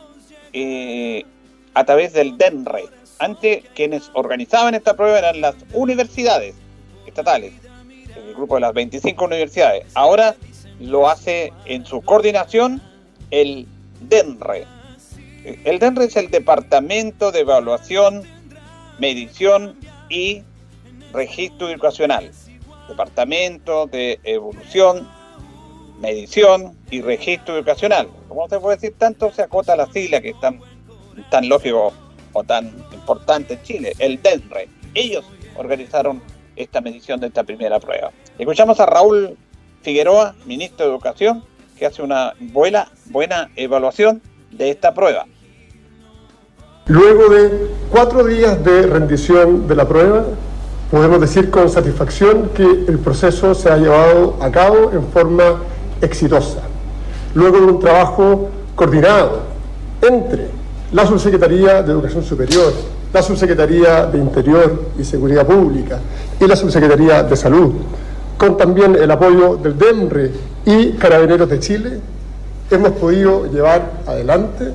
eh, a través del DENRE. Antes quienes organizaban esta prueba eran las universidades estatales, el grupo de las 25 universidades. Ahora lo hace en su coordinación el DENRE. El DENRE es el Departamento de Evaluación, Medición y Registro Educacional. Departamento de Evolución, Medición y Registro Educacional. Como se puede decir, tanto se acota la sigla que es tan, tan lógico o tan importante en Chile, el DENRE. Ellos organizaron esta medición de esta primera prueba. Escuchamos a Raúl Figueroa, ministro de Educación, que hace una buena, buena evaluación de esta prueba. Luego de cuatro días de rendición de la prueba, podemos decir con satisfacción que el proceso se ha llevado a cabo en forma exitosa. Luego de un trabajo coordinado entre la Subsecretaría de Educación Superior, la Subsecretaría de Interior y Seguridad Pública y la Subsecretaría de Salud, con también el apoyo del DEMRE y Carabineros de Chile, hemos podido llevar adelante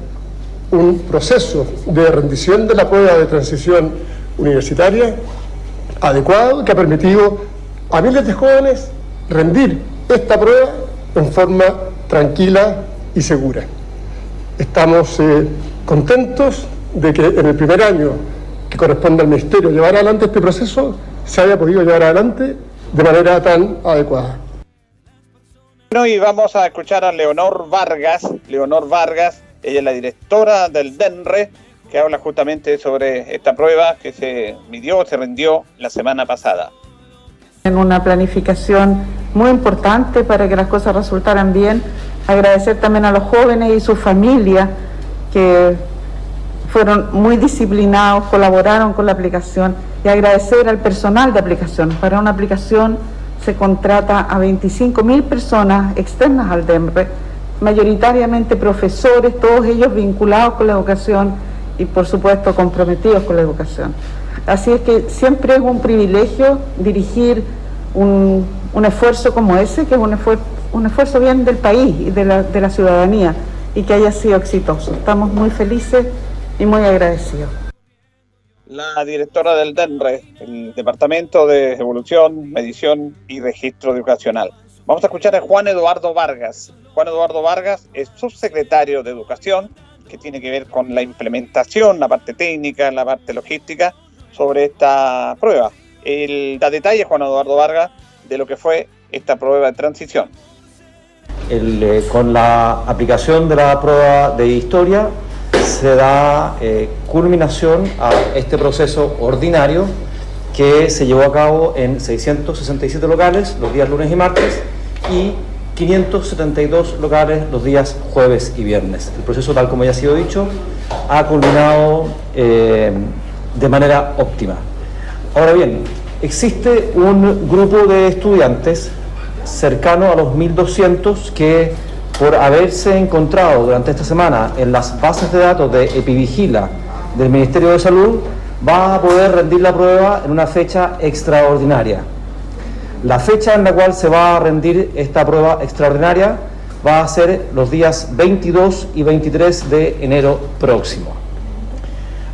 un proceso de rendición de la prueba de transición universitaria adecuado que ha permitido a miles de jóvenes rendir esta prueba en forma tranquila y segura. Estamos eh, contentos de que en el primer año que corresponde al Ministerio llevar adelante este proceso se haya podido llevar adelante de manera tan adecuada. Bueno, y vamos a escuchar a Leonor Vargas. Leonor Vargas, ella es la directora del DENRE, que habla justamente sobre esta prueba que se midió, se rindió la semana pasada. En una planificación muy importante para que las cosas resultaran bien. Agradecer también a los jóvenes y sus familias que fueron muy disciplinados, colaboraron con la aplicación y agradecer al personal de aplicación. Para una aplicación se contrata a 25.000 personas externas al DEMRE, mayoritariamente profesores, todos ellos vinculados con la educación y por supuesto comprometidos con la educación. Así es que siempre es un privilegio dirigir un, esfuerzo como ese, que es un, esfuerzo, un esfuerzo bien del país y de la, de la ciudadanía y que haya sido exitoso. Estamos muy felices y muy agradecido. La directora del DENRE, el Departamento de Evolución, Medición y Registro Educacional. Vamos a escuchar a Juan Eduardo Vargas. Juan Eduardo Vargas es subsecretario de Educación, que tiene que ver con la implementación, la parte técnica, la parte logística sobre esta prueba. Da detalles, Juan Eduardo Vargas, de lo que fue esta prueba de transición. Eh, con la aplicación de la prueba de historia se da eh, culminación a este proceso ordinario que se llevó a cabo en 667 locales los días lunes y martes y 572 locales los días jueves y viernes. El proceso, tal como ya ha sido dicho, ha culminado eh, de manera óptima. Ahora bien, existe un grupo de estudiantes cercano a los 1.200 que por haberse encontrado durante esta semana en las bases de datos de Epivigila del Ministerio de Salud, va a poder rendir la prueba en una fecha extraordinaria. La fecha en la cual se va a rendir esta prueba extraordinaria va a ser los días 22 y 23 de enero próximo.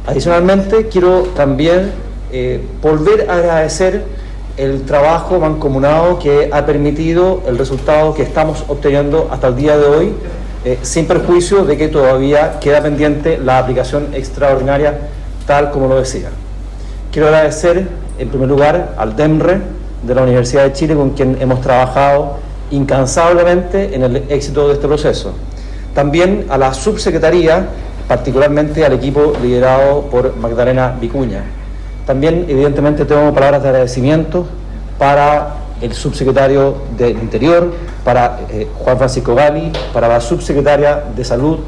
Adicionalmente, quiero también eh, volver a agradecer el trabajo mancomunado que ha permitido el resultado que estamos obteniendo hasta el día de hoy eh, sin perjuicio de que todavía queda pendiente la aplicación extraordinaria tal como lo decía. Quiero agradecer en primer lugar al DEMRE de la Universidad de Chile con quien hemos trabajado incansablemente en el éxito de este proceso. También a la subsecretaría, particularmente al equipo liderado por Magdalena Vicuña. También, evidentemente, tengo palabras de agradecimiento para el subsecretario del Interior, para eh, Juan Francisco Gali, para la subsecretaria de Salud,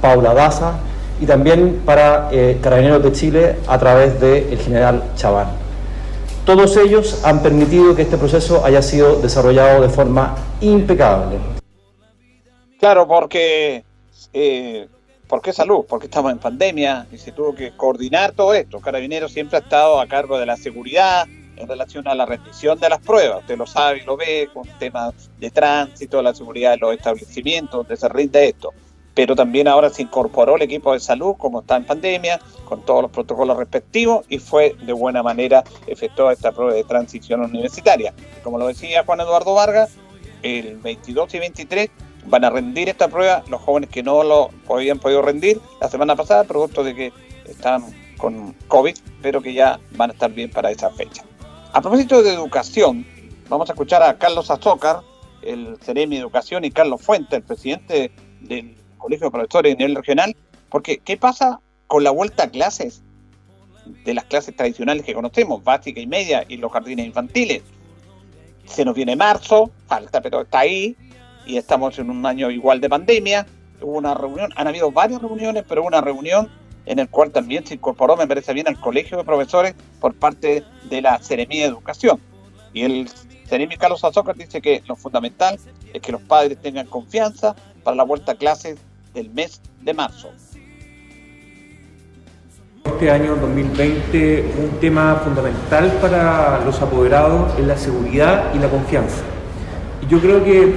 Paula Daza, y también para eh, Carabineros de Chile a través del general Chaván. Todos ellos han permitido que este proceso haya sido desarrollado de forma impecable. Claro, porque eh, ¿por qué salud? Porque estamos en pandemia y se tuvo que coordinar todo esto. Carabineros siempre ha estado a cargo de la seguridad en relación a la rendición de las pruebas. Usted lo sabe y lo ve con temas de tránsito, la seguridad de los establecimientos donde se rinde esto pero también ahora se incorporó el equipo de salud, como está en pandemia, con todos los protocolos respectivos, y fue de buena manera efectuada esta prueba de transición universitaria. Como lo decía Juan Eduardo Vargas, el 22 y 23 van a rendir esta prueba los jóvenes que no lo habían podido rendir la semana pasada, producto de que están con COVID, pero que ya van a estar bien para esa fecha. A propósito de educación, vamos a escuchar a Carlos Azócar, el Ceremi de Educación, y Carlos Fuente, el presidente del Colegio de Profesores a nivel regional, porque ¿qué pasa con la vuelta a clases de las clases tradicionales que conocemos, básica y media, y los jardines infantiles? Se nos viene marzo, falta, pero está ahí, y estamos en un año igual de pandemia. Hubo una reunión, han habido varias reuniones, pero una reunión en el cual también se incorporó, me parece bien, al Colegio de Profesores por parte de la Seremía de Educación. Y el Seremi Carlos Azócar dice que lo fundamental es que los padres tengan confianza para la vuelta a clases del mes de marzo. Este año 2020 un tema fundamental para los apoderados es la seguridad y la confianza. Y yo creo que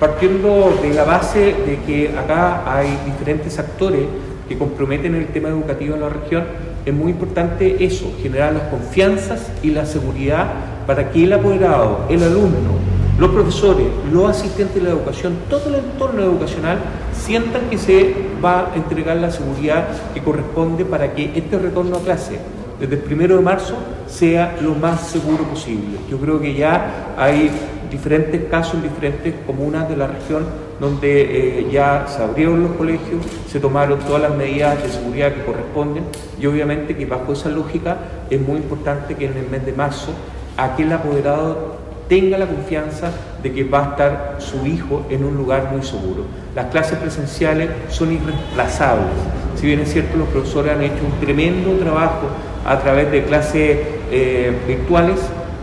partiendo de la base de que acá hay diferentes actores que comprometen el tema educativo en la región, es muy importante eso, generar las confianzas y la seguridad para que el apoderado, el alumno, los profesores, los asistentes de la educación, todo el entorno educacional sientan que se va a entregar la seguridad que corresponde para que este retorno a clase desde el primero de marzo sea lo más seguro posible. Yo creo que ya hay diferentes casos en diferentes comunas de la región donde eh, ya se abrieron los colegios, se tomaron todas las medidas de seguridad que corresponden y obviamente que bajo esa lógica es muy importante que en el mes de marzo aquel apoderado tenga la confianza de que va a estar su hijo en un lugar muy seguro. Las clases presenciales son irreemplazables. Si bien es cierto, los profesores han hecho un tremendo trabajo a través de clases eh, virtuales,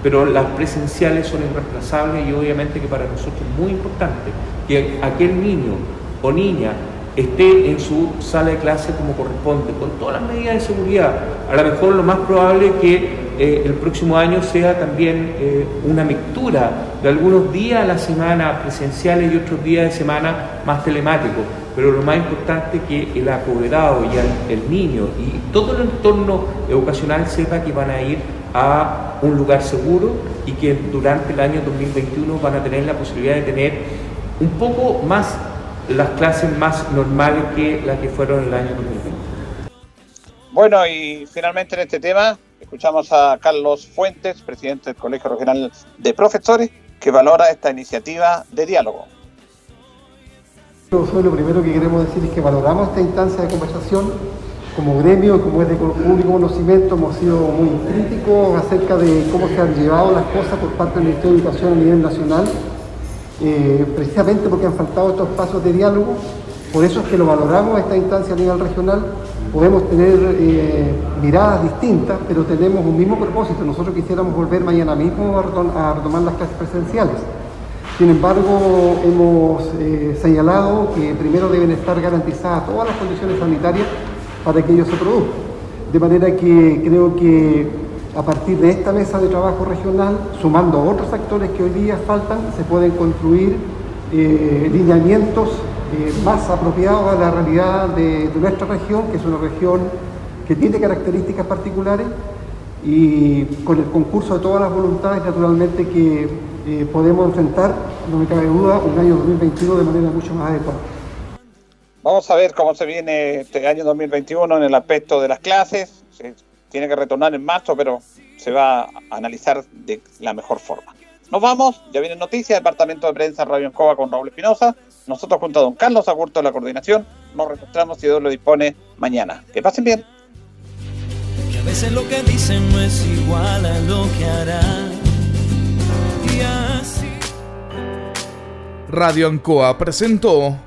pero las presenciales son irreemplazables y obviamente que para nosotros es muy importante que aquel niño o niña esté en su sala de clase como corresponde, con todas las medidas de seguridad. A lo mejor lo más probable es que eh, el próximo año sea también eh, una mixtura de algunos días a la semana presenciales y otros días de semana más telemáticos. Pero lo más importante es que el apoderado y el, niño y todo el entorno educacional sepa que van a ir a un lugar seguro y que durante el año 2021 van a tener la posibilidad de tener un poco más las clases más normales que las que fueron el año 2020. Bueno, y finalmente en este tema Escuchamos a Carlos Fuentes, presidente del Colegio Regional de Profesores, que valora esta iniciativa de diálogo. Lo primero que queremos decir es que valoramos esta instancia de conversación como gremio, como es de público conocimiento, hemos sido muy críticos acerca de cómo se han llevado las cosas por parte del Ministerio de Educación a nivel nacional, eh, precisamente porque han faltado estos pasos de diálogo. Por eso es que lo valoramos esta instancia a nivel regional podemos tener eh, miradas distintas, pero tenemos un mismo propósito. Nosotros quisiéramos volver mañana mismo a retomar las clases presenciales. Sin embargo, hemos eh, señalado que primero deben estar garantizadas todas las condiciones sanitarias para que ello se produzca. De manera que creo que a partir de esta mesa de trabajo regional, sumando otros actores que hoy día faltan, se pueden construir eh, lineamientos eh, más apropiado a la realidad de, nuestra región, que es una región que tiene características particulares y con el concurso de todas las voluntades, naturalmente que eh, podemos enfrentar, no me cabe duda, un año 2021 de manera mucho más adecuada. Vamos a ver cómo se viene este año 2021 en el aspecto de las clases. Se tiene que retornar en marzo, pero se va a analizar de la mejor forma. Nos vamos, ya viene noticias, Departamento de Prensa Radio Encoba con Raúl Espinosa. Nosotros junto a don Carlos Agurto de la coordinación nos reencontramos si Dios lo dispone mañana. Que pasen bien. Que a veces lo que dicen no es igual a lo que harán. Y así. Radio Ancoa presentó